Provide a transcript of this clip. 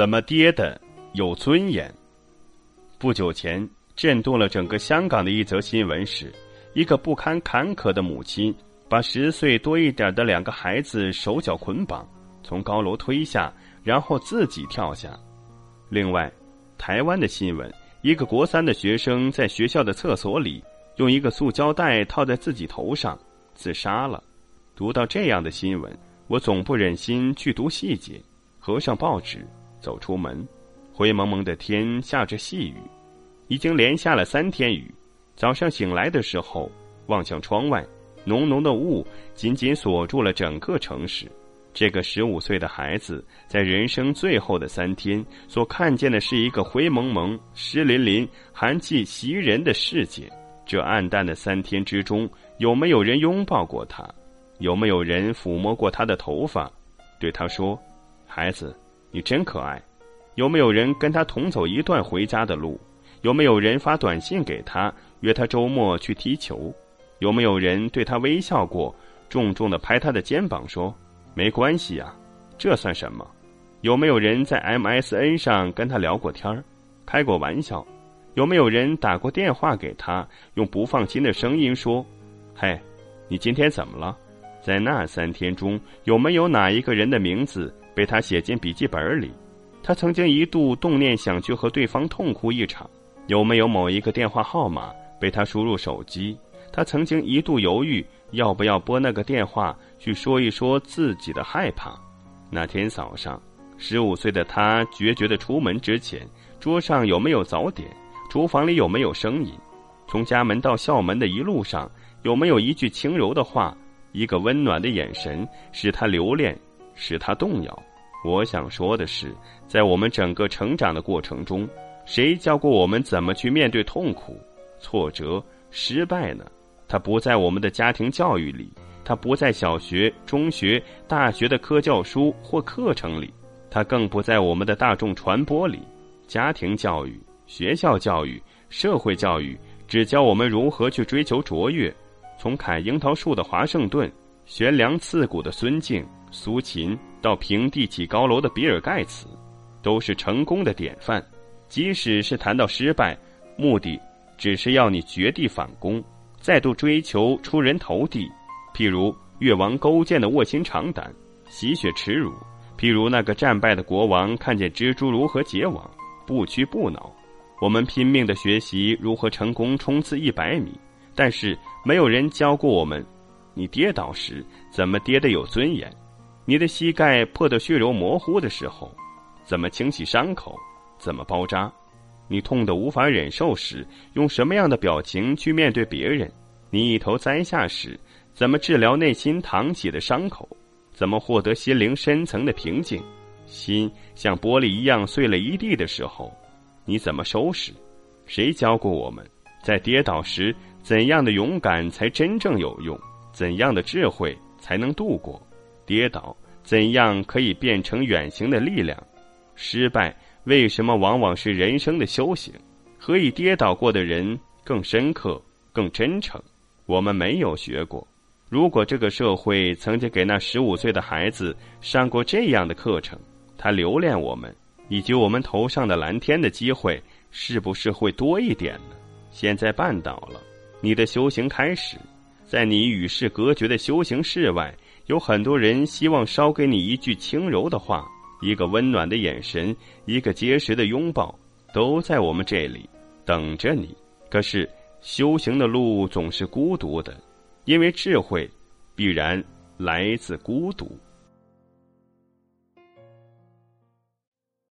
怎么跌的有尊严？不久前，震动了整个香港的一则新闻是：一个不堪坎坷的母亲把十岁多一点的两个孩子手脚捆绑，从高楼推下，然后自己跳下。另外，台湾的新闻，一个国三的学生在学校的厕所里用一个塑胶袋套在自己头上自杀了。读到这样的新闻，我总不忍心去读细节，合上报纸。走出门，灰蒙蒙的天下着细雨，已经连下了三天雨。早上醒来的时候，望向窗外，浓浓的雾紧紧锁住了整个城市。这个十五岁的孩子在人生最后的三天，所看见的是一个灰蒙蒙、湿淋淋、寒气袭人的世界。这暗淡的三天之中，有没有人拥抱过他？有没有人抚摸过他的头发，对他说：“孩子。”你真可爱，有没有人跟他同走一段回家的路？有没有人发短信给他，约他周末去踢球？有没有人对他微笑过，重重的拍他的肩膀说：“没关系呀，这算什么？”有没有人在 MSN 上跟他聊过天儿，开过玩笑？有没有人打过电话给他，用不放心的声音说：“嘿，你今天怎么了？”在那三天中，有没有哪一个人的名字？被他写进笔记本里，他曾经一度动念想去和对方痛哭一场。有没有某一个电话号码被他输入手机？他曾经一度犹豫要不要拨那个电话去说一说自己的害怕。那天早上，十五岁的他决绝的出门之前，桌上有没有早点？厨房里有没有声音？从家门到校门的一路上，有没有一句轻柔的话，一个温暖的眼神，使他留恋？使他动摇。我想说的是，在我们整个成长的过程中，谁教过我们怎么去面对痛苦、挫折、失败呢？它不在我们的家庭教育里，它不在小学、中学、大学的科教书或课程里，它更不在我们的大众传播里。家庭教育、学校教育、社会教育只教我们如何去追求卓越。从砍樱桃树的华盛顿，悬梁刺股的孙敬。苏秦到平地起高楼的比尔盖茨，都是成功的典范。即使是谈到失败，目的只是要你绝地反攻，再度追求出人头地。譬如越王勾践的卧薪尝胆、洗血耻辱；譬如那个战败的国王看见蜘蛛如何结网，不屈不挠。我们拼命的学习如何成功冲刺一百米，但是没有人教过我们：你跌倒时怎么跌得有尊严。你的膝盖破得血肉模糊的时候，怎么清洗伤口？怎么包扎？你痛得无法忍受时，用什么样的表情去面对别人？你一头栽下时，怎么治疗内心淌起的伤口？怎么获得心灵深层的平静？心像玻璃一样碎了一地的时候，你怎么收拾？谁教过我们，在跌倒时怎样的勇敢才真正有用？怎样的智慧才能度过？跌倒怎样可以变成远行的力量？失败为什么往往是人生的修行？何以跌倒过的人更深刻、更真诚？我们没有学过。如果这个社会曾经给那十五岁的孩子上过这样的课程，他留恋我们以及我们头上的蓝天的机会，是不是会多一点呢？现在绊倒了，你的修行开始，在你与世隔绝的修行室外。有很多人希望捎给你一句轻柔的话，一个温暖的眼神，一个结实的拥抱，都在我们这里等着你。可是修行的路总是孤独的，因为智慧必然来自孤独。